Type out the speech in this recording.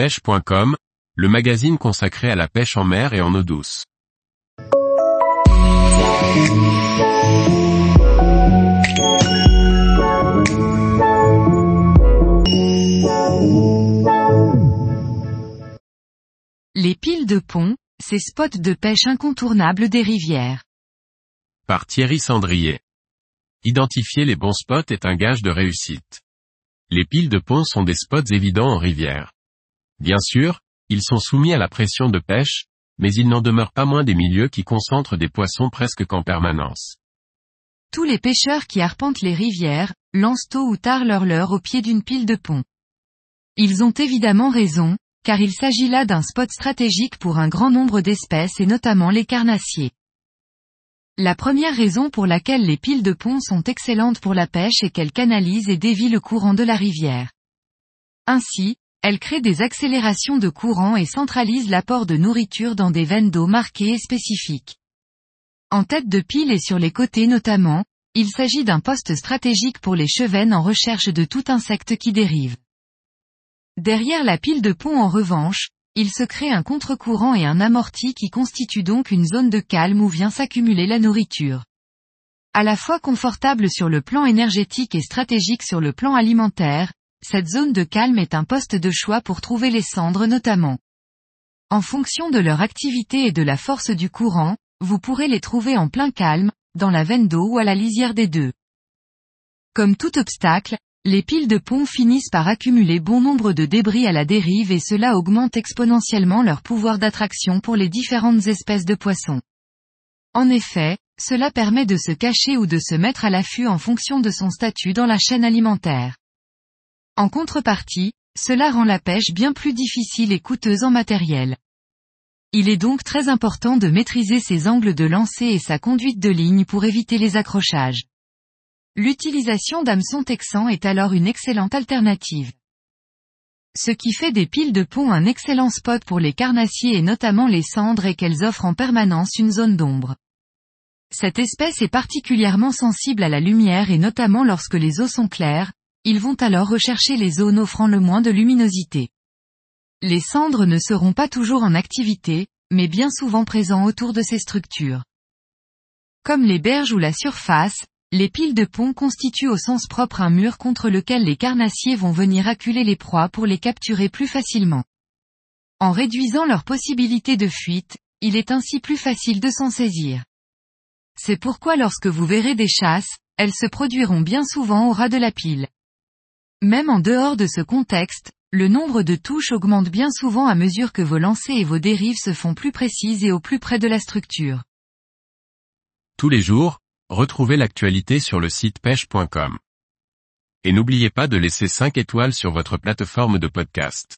pêche.com, le magazine consacré à la pêche en mer et en eau douce. Les piles de pont, ces spots de pêche incontournables des rivières. Par Thierry Sandrier. Identifier les bons spots est un gage de réussite. Les piles de pont sont des spots évidents en rivière. Bien sûr, ils sont soumis à la pression de pêche, mais il n'en demeure pas moins des milieux qui concentrent des poissons presque qu'en permanence. Tous les pêcheurs qui arpentent les rivières, lancent tôt ou tard leur leurre au pied d'une pile de pont. Ils ont évidemment raison, car il s'agit là d'un spot stratégique pour un grand nombre d'espèces et notamment les carnassiers. La première raison pour laquelle les piles de pont sont excellentes pour la pêche est qu'elles canalisent et dévient le courant de la rivière. Ainsi, elles créent des accélérations de courant et centralisent l'apport de nourriture dans des veines d'eau marquées et spécifiques. En tête de pile et sur les côtés notamment, il s'agit d'un poste stratégique pour les chevennes en recherche de tout insecte qui dérive. Derrière la pile de pont en revanche, il se crée un contre-courant et un amorti qui constitue donc une zone de calme où vient s'accumuler la nourriture. À la fois confortable sur le plan énergétique et stratégique sur le plan alimentaire, cette zone de calme est un poste de choix pour trouver les cendres notamment. En fonction de leur activité et de la force du courant, vous pourrez les trouver en plein calme, dans la veine d'eau ou à la lisière des deux. Comme tout obstacle, les piles de pont finissent par accumuler bon nombre de débris à la dérive et cela augmente exponentiellement leur pouvoir d'attraction pour les différentes espèces de poissons. En effet, cela permet de se cacher ou de se mettre à l'affût en fonction de son statut dans la chaîne alimentaire. En contrepartie, cela rend la pêche bien plus difficile et coûteuse en matériel. Il est donc très important de maîtriser ses angles de lancer et sa conduite de ligne pour éviter les accrochages. L'utilisation d'hameçons texans est alors une excellente alternative. Ce qui fait des piles de pont un excellent spot pour les carnassiers et notamment les cendres est qu'elles offrent en permanence une zone d'ombre. Cette espèce est particulièrement sensible à la lumière et notamment lorsque les eaux sont claires, ils vont alors rechercher les zones offrant le moins de luminosité. Les cendres ne seront pas toujours en activité, mais bien souvent présents autour de ces structures. Comme les berges ou la surface, les piles de pont constituent au sens propre un mur contre lequel les carnassiers vont venir acculer les proies pour les capturer plus facilement. En réduisant leur possibilité de fuite, il est ainsi plus facile de s'en saisir. C'est pourquoi lorsque vous verrez des chasses, elles se produiront bien souvent au ras de la pile. Même en dehors de ce contexte, le nombre de touches augmente bien souvent à mesure que vos lancers et vos dérives se font plus précises et au plus près de la structure. Tous les jours, Retrouvez l'actualité sur le site pêche.com. Et n'oubliez pas de laisser 5 étoiles sur votre plateforme de podcast.